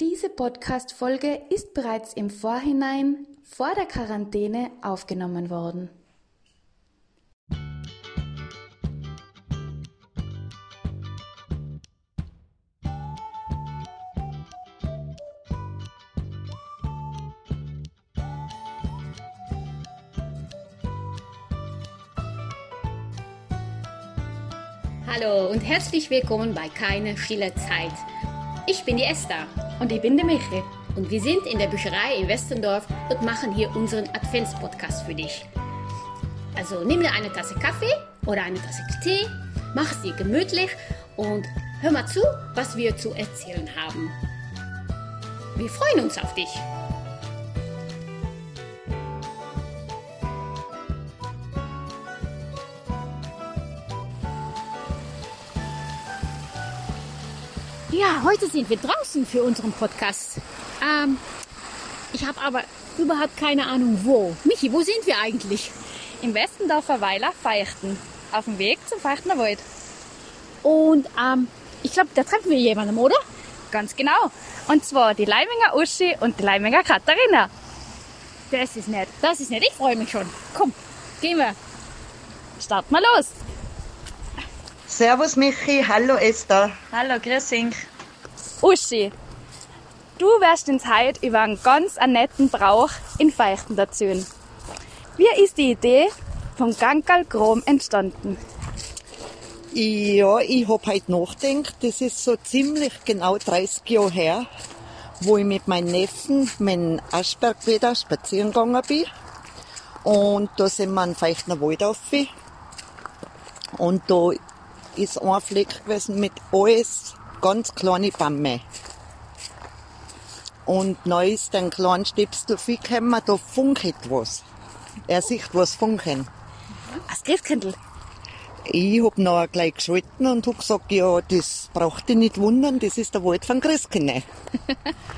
Diese Podcast-Folge ist bereits im Vorhinein vor der Quarantäne aufgenommen worden. Hallo und herzlich willkommen bei Keine stille Zeit. Ich bin die Esther Und ich bin die Michi. und wir sind in der Bücherei in Westendorf und machen hier unseren Adventspodcast für dich. Also nimm dir eine Tasse Kaffee oder eine Tasse Tee, mach sie gemütlich und hör mal zu, was wir zu erzählen haben. Wir freuen uns auf dich. Ja, heute sind wir draußen für unseren Podcast. Ähm, ich habe aber überhaupt keine Ahnung wo. Michi, wo sind wir eigentlich? Im Westendorfer Weiler Feichten. Auf dem Weg zum Feichtner Wald. Und ähm, ich glaube, da treffen wir jemanden, oder? Ganz genau. Und zwar die Leiminger Uschi und die Leiminger Katharina. Das ist nett. Das ist nett. Ich freue mich schon. Komm, gehen wir. Starten wir los. Servus Michi, hallo Esther. Hallo, grüß dich. Uschi, du wirst uns heute über einen ganz netten Brauch in Feichten erzählen. Wie ist die Idee vom Gankerl Grom entstanden? Ja, ich hab heute nachgedacht, das ist so ziemlich genau 30 Jahre her, wo ich mit meinem Neffen, meinem Aschberg wieder spazieren gegangen bin. Und da sind wir in Feichtner Wald rauf. Und da ist ein Fleck gewesen mit alles ganz kleine Bäume. Und neu ist ein kleiner Stipsel gekommen, da funkelt was. Er sieht was funkeln. Als Christkindl. Ich hab noch gleich geschalten und hab gesagt, ja, das braucht dich nicht wundern, das ist der Wald von Christkindl.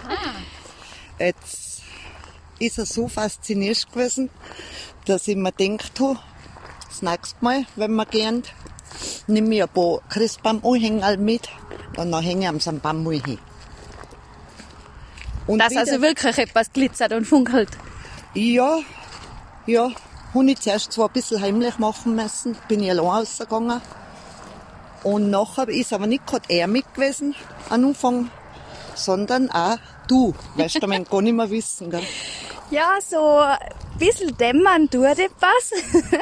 Jetzt ist er so fasziniert gewesen, dass ich mir gedacht habe, das nächste Mal, wenn wir gehen, nimm ich ein paar Christbaumanhänger mit und dann hänge ich am so Baum hin. Und Dass wieder- also wirklich etwas glitzert und funkelt. ja, ja, habe ich zuerst zwar ein bisschen heimlich machen müssen, bin ich allein rausgegangen. Und nachher ist aber nicht gerade er mit gewesen, am Anfang, sondern auch du. Weißt du, man gar nicht mehr wissen, gell? Ja, so ein bisschen dämmern tut etwas.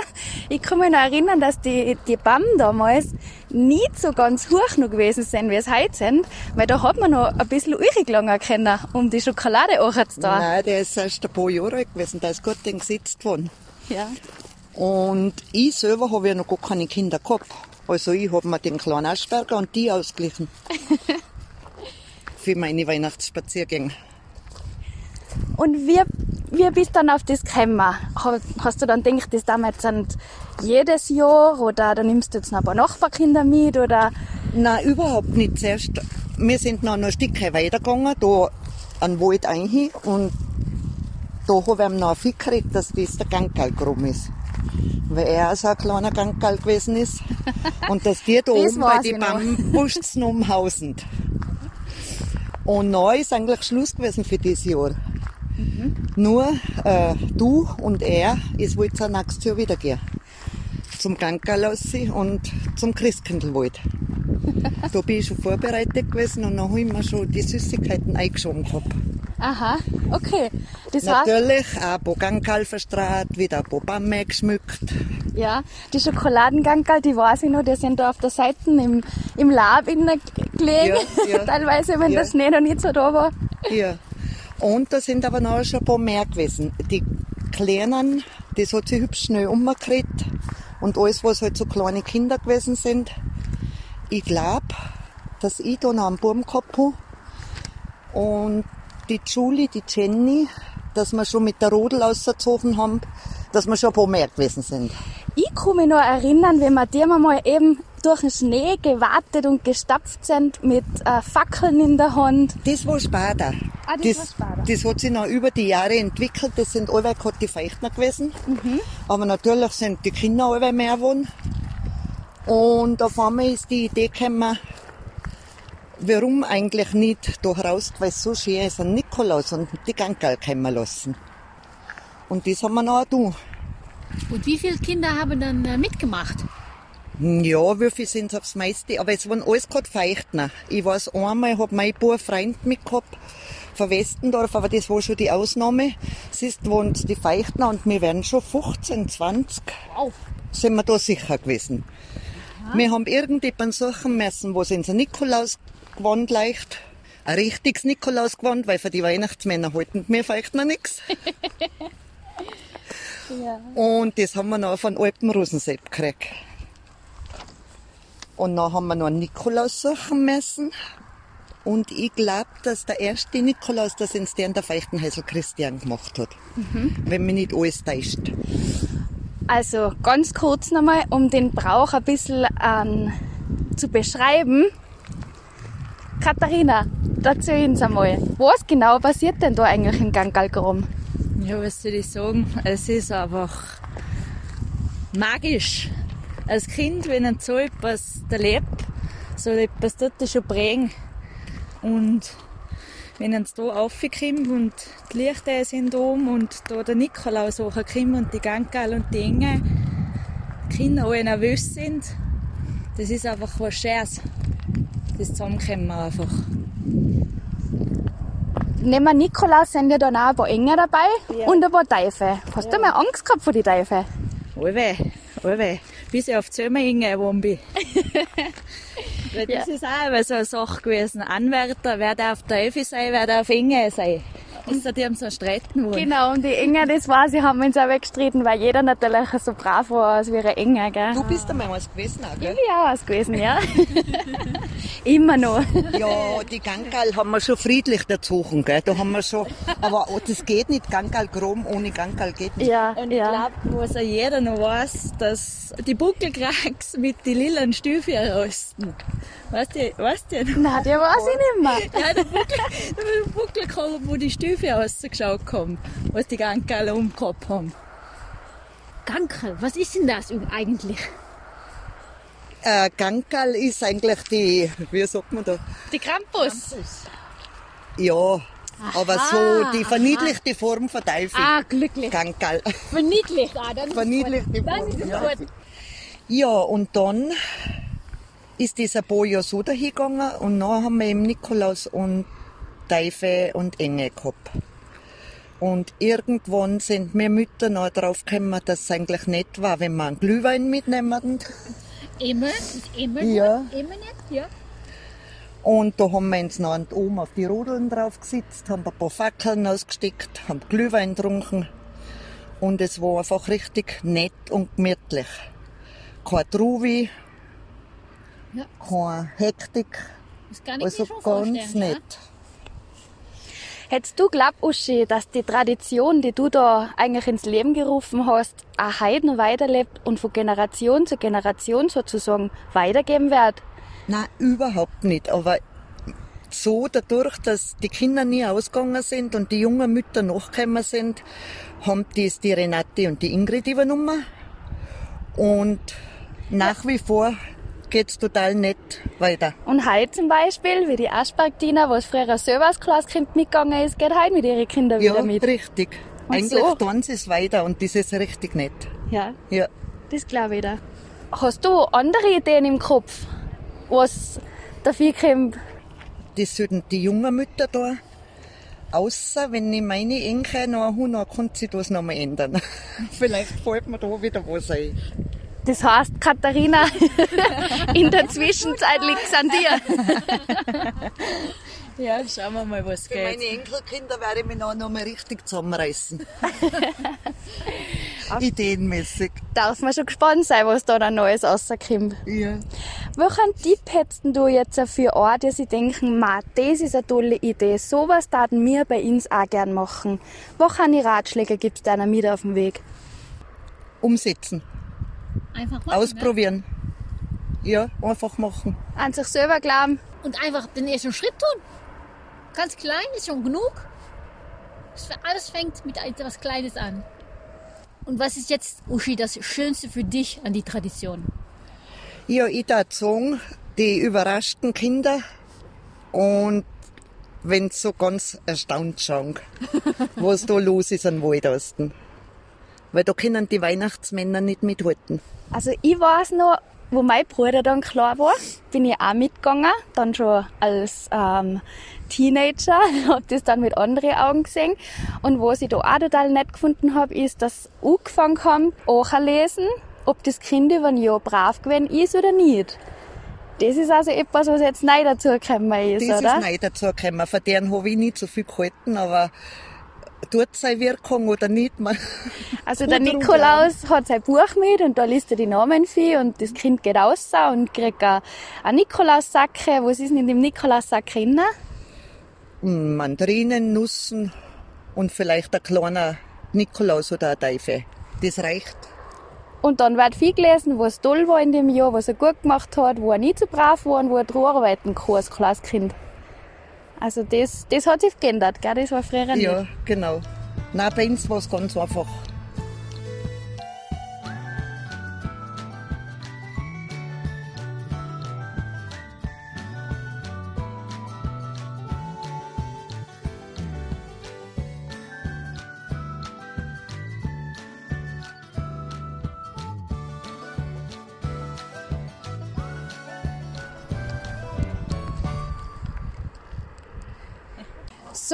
ich kann mich noch erinnern, dass die, die BAM damals nicht so ganz hoch noch gewesen sind, wie es heute sind, weil da hat man noch ein bisschen gelangen können, um die Schokolade anzutun. Nein, der ist erst ein paar Jahre alt gewesen, der ist gut dann gesetzt worden. Ja. Und ich selber habe ja noch gar keine Kinder gehabt. Also ich habe mir den kleinen Aschberger und die ausgeglichen. Für meine Weihnachtsspaziergänge. Und wie, wie bist du dann auf das gekommen? Ha- Hast du dann gedacht, das wir jetzt sind jedes Jahr oder dann nimmst du jetzt noch ein paar Nachbarkinder mit oder Nein, überhaupt nicht. Zuerst, wir sind noch ein Stück weitergegangen, da an den Wald ein und da habe ich ihm noch Fick gekriegt, dass das der Gangalgrum ist. Weil er auch so ein kleiner Gangal gewesen ist. Und dass die da oben bei den. Bambuschten umhausen. Und dann ist eigentlich Schluss gewesen für dieses Jahr. Nur äh, du und er, es wollte ja nächstes Jahr wieder gehen. Zum Gangalassi und zum Christkindlwald. da bin ich schon vorbereitet gewesen und dann habe ich mir schon die Süßigkeiten eingeschoben gehabt. Aha, okay. Das heißt, Natürlich auch ein paar Gangal verstrahlt, wieder ein paar Bäume geschmückt. ja, die Schokoladengankerl, die weiß ich noch, die sind da auf der Seite im, im Lab innen gelegen. Ja, ja. Teilweise, wenn Ja. der Schnee noch nicht so da war. Ja. Und da sind aber noch schon ein paar mehr gewesen. Die Kleinen, das hat sich hübsch schnell umgekriegt. Und alles, was halt so kleine Kinder gewesen sind. Ich glaube, dass ich da noch einen Buben gehabt habe. Und die Julie, die Jenny, dass wir schon mit der Rodel ausgezogen haben, dass wir schon ein paar mehr gewesen sind. Ich kann mich noch erinnern, wenn wir die mal eben durch den Schnee gewartet und gestapft sind mit äh, Fackeln in der Hand. Das war später. Ah, das war später. das hat sich noch über die Jahre entwickelt. Das sind alle gerade die Feichtner gewesen. Aber natürlich sind die Kinder alle mehr geworden. Und auf einmal ist die Idee gekommen, warum eigentlich nicht da raus, weil es so schön ist, an Nikolaus und die Gangal kommen lassen. Und das haben wir noch tun. Und wie viele Kinder haben dann äh, mitgemacht? Ja, viel sind aufs meiste? Aber es waren alles gerade Feuchtner. Ich weiß einmal, ich hab mein paar Freund mitgehabt von Westendorf, aber das war schon die Ausnahme. Es ist wohnen die Feuchtner und wir werden schon 15, 20 Wow. sind wir da sicher gewesen. Wir haben irgendjemanden suchen müssen, wo sie Nikolausgewand leicht. Ein richtiges Nikolausgewand, weil für die Weihnachtsmänner halten wir vielleicht noch nichts. Und das haben wir noch von Alpenrosensepp gekriegt. Und dann haben wir noch einen Nikolaus suchen müssen. Und ich glaube, dass der erste Nikolaus das in der Feuchtenhäusl Christian gemacht hat. Wenn mich nicht alles täuscht. Also ganz kurz nochmal, um den Brauch ein bisschen ähm, zu beschreiben. Katharina, erzähl uns einmal, was genau passiert denn da eigentlich in Gangalgrom? Ja, was soll ich sagen? Es ist einfach magisch. Als Kind, wenn ein so etwas erlebt, so etwas das schon prägen. Und wenn es da raufkommt und die Lichter sind oben und da der Nikolaus hochkommt und die Gangal und die Enge, die Kinder alle nervös sind, das ist einfach was Schönes. Das Zusammenkommen einfach. Neben dem Nikolaus sind ja dann auch ein paar Engel dabei und ein paar Teufel. Hast du mal Angst gehabt vor die Teufel? Allweh, allweh. Bis ich auf die Zömer hingegangen bin. Weil das ist auch immer so eine Sache gewesen. Anwärter, wer darf Teufel sein, wer darf Engel sein. Ist die haben so streiten wollen. Genau, und die Engel, das war, sie haben uns auch weggestritten, weil jeder natürlich so brav war als ein Engel, gell? Du bist einmal was gewesen, auch, Ich gell? bin ja auch was gewesen, ja. Immer noch. Ja, die Gangal haben wir schon friedlich erzogen, gell? Da haben wir schon, aber oh, das geht nicht, Gangal Grom ohne Gangal geht nicht. Ja, Und ich ja. glaube, was auch jeder noch weiß, dass die Buckelkracks mit den lilanen Stiefeln rösten. Weißt du, weißt du? Nein, die weiß ich nicht mehr. Ja, der Buckel, der Buckel gehabt, wo die Stiefel rausgeschaut haben, was die Gangal umgehabt haben. Gankel, was ist denn das eigentlich? Äh, Gangal ist eigentlich die, wie sagt man da? Die Krampus. Ja, aber so die verniedlichte Form von Teufel. Ah, glücklich. Gangal. Verniedlicht. Ah, dann ist es Verniedlichte gut. Dann Form. ist es ja. gut. Ja, und dann ist das ein paar Jahre so dahingegangen und dann haben wir eben Nikolaus und Teufel und Engel gehabt. Und irgendwann sind wir Mütter noch drauf gekommen, dass es eigentlich nett war, wenn wir einen Glühwein mitnehmen. Immer, immer Ja. gut. Immer nett, ja. Und da haben wir uns noch oben auf die Rodeln drauf gesetzt, haben ein paar Fackeln ausgesteckt, haben Glühwein getrunken. Und es war einfach richtig nett und gemütlich. Kein Truvi, Ja. keine Hektik, Das kann ich also mir schon ganz vorstellen. nett. Hättest du glaubt, Uschi, dass die Tradition, die du da eigentlich ins Leben gerufen hast, auch heute weiterlebt und von Generation zu Generation sozusagen weitergeben wird? Nein, überhaupt nicht. Aber so dadurch, dass die Kinder nie ausgegangen sind und die jungen Mütter nachgekommen sind, haben das die Renate und die Ingrid übernommen. Und nach wie vor geht's total nett weiter. Und heute zum Beispiel, wie die Aspergdiener, was früher selber als kleines Kind mitgegangen ist, geht heute mit ihren Kindern Ja, wieder mit. richtig. Und Eigentlich so? tun sie es weiter und das ist richtig nett. Ja, Ja. das glaube ich da. Hast du andere Ideen im Kopf, was dafür kommt? Das sollten die jungen Mütter da. Außer wenn ich meine Enkel noch habe, dann kann sich das noch mal ändern. Vielleicht fällt mir da wieder was ein. Das heißt, Katharina, in der Zwischenzeit liegt's an dir. Ja, schauen wir mal, was Für geht. meine Enkelkinder werde ich mich noch, noch mal richtig zusammenreißen. Ideenmäßig. Darf man schon gespannt sein, was da dann Neues rauskommt. Ja. Welchen Tipp hättest du jetzt für Orte, die sich denken, ma, das ist eine tolle Idee, sowas taten wir bei uns auch gern machen? Welche Ratschläge gibt's deiner mit auf dem Weg? Umsetzen. Einfach machen, Ausprobieren. Ja, einfach machen. An sich selber glauben, Ne? Und einfach den ersten Schritt tun. Ganz klein ist schon genug. Es- Alles fängt mit etwas Kleines an. Und was ist jetzt, Uschi, das Schönste für dich an die Tradition? Ja, ich darf sagen, die überraschten Kinder, Und wenn sie so ganz erstaunt schauen, was da los ist an Waldosten. Weil da können die Weihnachtsmänner nicht mithalten. Also ich weiß noch, wo mein Bruder dann klar war, bin ich auch mitgegangen, dann schon als ähm, Teenager, habe das dann mit anderen Augen gesehen. Und was ich da auch total nett gefunden habe, ist, dass sie angefangen haben, lesen, ob das Kind über ein Jahr brav gewesen ist oder nicht. Das ist also etwas, was jetzt neu dazugekommen ist, Das oder? ist neu dazugekommen. Von deren habe ich nicht so viel gehalten, aber tut seine Wirkung oder nicht? Man, Also der Nikolaus hat sein Buch mit und da liest er die Namen für und das Kind geht raus und kriegt ein, ein Nikolaussacke. Was ist denn in dem Nikolaussack drin? Mandarinen, Nussen und vielleicht ein kleiner Nikolaus oder ein Teufel. Das reicht. Und dann wird viel gelesen, was toll war in dem Jahr, was er gut gemacht hat, wo er nicht so brav war und wo er dran arbeiten kann als kleines Kind. Also das, das hat sich geändert, gell? das war früher nicht. Ja, genau. Nein, bei uns war es ganz einfach.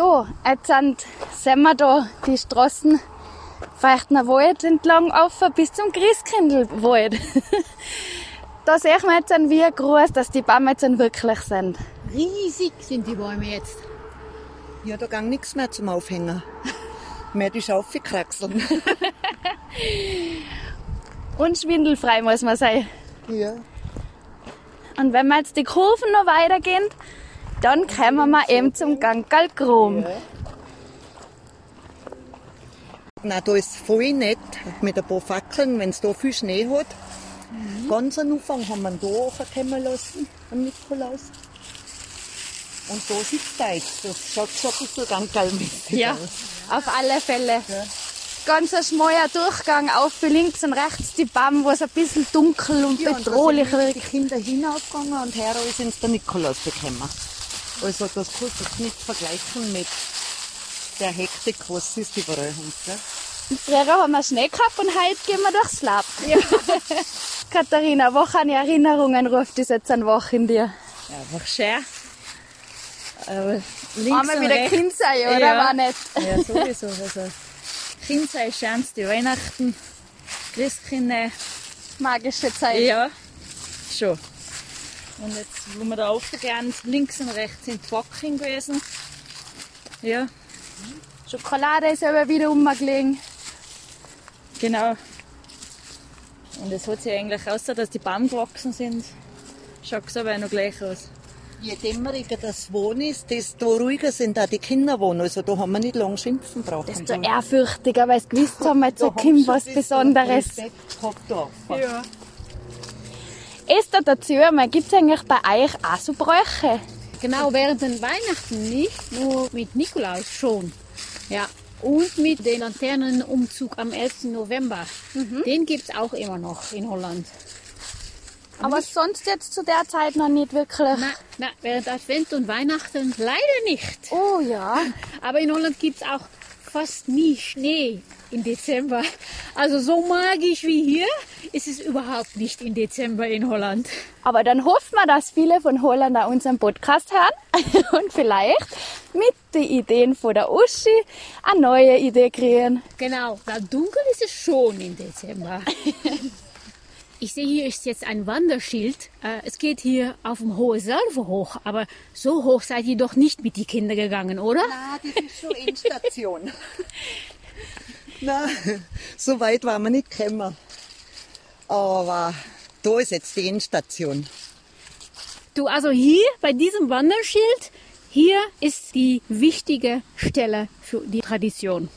So, jetzt sind, sind wir da die Straßen Feuchtner Wald entlang auf bis zum Christkindlwald. da sehen wir jetzt, wie groß dass die Bäume jetzt wirklich sind. Riesig sind die Bäume jetzt. Ja, da ging nichts mehr zum Aufhängen. Mehr die Schaufel kraxeln. Und schwindelfrei muss man sein. Ja. Und wenn wir jetzt die Kurven noch weitergehen, dann kommen wir eben zum Gangalgrom. Nein, da ist voll nett mit ein paar Fackeln, wenn es da viel Schnee hat. Ganz am Anfang haben wir ihn da hochkommen lassen, am Nikolaus. Und da sitzt er jetzt. Das schaut schon ein bisschen gangalmäßig Ja, aus. auf alle Fälle. Ganz ein schmaler Durchgang auf für links und rechts die Bäume, wo es ein bisschen dunkel und Ja, und da bedrohlich sind wird. die Kinder hinaufgegangen und her ist uns der Nikolaus bekommen. Also das kannst du nicht vergleichen mit der Hektik, was es überall haben. Gell? Früher haben wir Schnee gehabt und heute gehen wir durchs Lab. Katharina, welche Erinnerungen ruft das jetzt an wach in dir? Ja, einfach schön. Aber links Einmal wieder rechts. Kind sein, oder? Ja. War nicht. Ja, sowieso. Also, Kind sei schönste Weihnachten, Christkinder, Magische Zeit. ja, schon. Und jetzt, wo wir da aufgegangen links und rechts sind die Backen gewesen. Ja, Schokolade ist aber wieder umgelegen. genau. Und es hat sich eigentlich, außer dass die Baum gewachsen sind, schaut es aber noch gleich aus. Je dämmeriger das Wohnen ist, desto ruhiger sind auch die Kinder wohnen. Also da haben wir nicht lange schimpfen brauchen. Desto ehrfürchtiger, weil sie gewusst haben, jetzt kommt was Besonderes. Ja. Ist da dazu, gibt es eigentlich bei euch auch so Bräuche? Genau, während den Weihnachten nicht, nur mit Nikolaus schon. Ja. Und mit dem Laternenumzug am 11. November. Den gibt es auch immer noch in Holland. Aber sonst jetzt zu der Zeit noch nicht wirklich. Na, na, während Advent und Weihnachten leider nicht. Oh ja. Aber in Holland gibt es auch fast nie Schnee im Dezember. Also so magisch wie hier ist es überhaupt nicht im Dezember in Holland. Aber dann hoffen wir, dass viele von Holland auch unseren Podcast hören und vielleicht mit den Ideen von der Uschi eine neue Idee kriegen. Genau, da dunkel ist es schon im Dezember. Ich sehe hier ist jetzt ein Wanderschild. Äh, Es geht hier auf dem Hohe Salve hoch, aber so hoch seid ihr doch nicht mit die Kinder gegangen, oder? Nein, das ist schon Endstation. Nein, so weit waren wir nicht gekommen. Aber da ist jetzt die Endstation. Du, also hier bei diesem Wanderschild, hier ist die wichtige Stelle für die Tradition.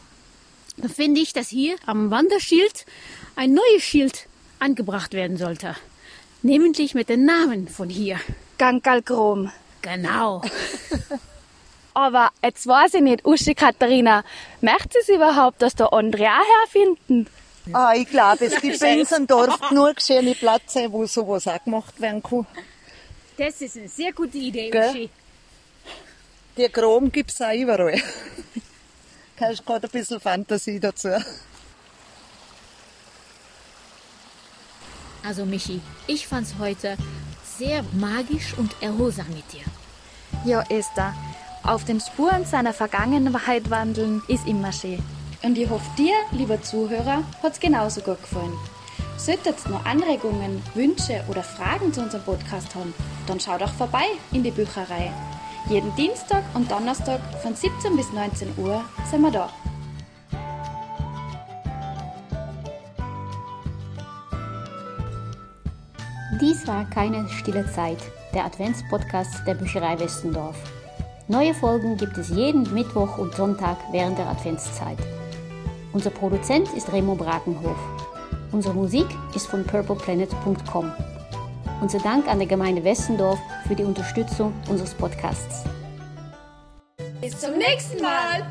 Da finde ich, dass hier am Wanderschild ein neues Schild angebracht werden sollte. Nämlich mit dem Namen von hier. Gangalgrom. Genau. Aber jetzt weiß ich nicht, Uschi Katharina, möchte es überhaupt, dass da andere auch herfinden? Ah, ich glaube, es gibt bei uns im Dorf genug schöne Plätze, wo sowas auch gemacht werden kann. Das ist eine sehr gute Idee, Gell? Uschi. Die Chrom gibt es auch überall. Du hast gerade ein bisschen Fantasie dazu. Also Michi, ich fand's heute sehr magisch und erholsam mit dir. Ja, Esther, auf den Spuren seiner Vergangenheit wandeln ist immer schön. Und ich hoffe, dir, lieber Zuhörer, hat's genauso gut gefallen. Solltet ihr noch Anregungen, Wünsche oder Fragen zu unserem Podcast haben, dann schau doch vorbei in die Bücherei. Jeden Dienstag und Donnerstag von 17 bis 19 Uhr sind wir da. Dies war keine stille Zeit, der Adventspodcast der Bücherei Westendorf. Neue Folgen gibt es jeden Mittwoch und Sonntag während der Adventszeit. Unser Produzent ist Remo Brakenhof. Unsere Musik ist von purpleplanet.com. Unser Dank an der Gemeinde Westendorf für die Unterstützung unseres Podcasts. Bis zum nächsten Mal!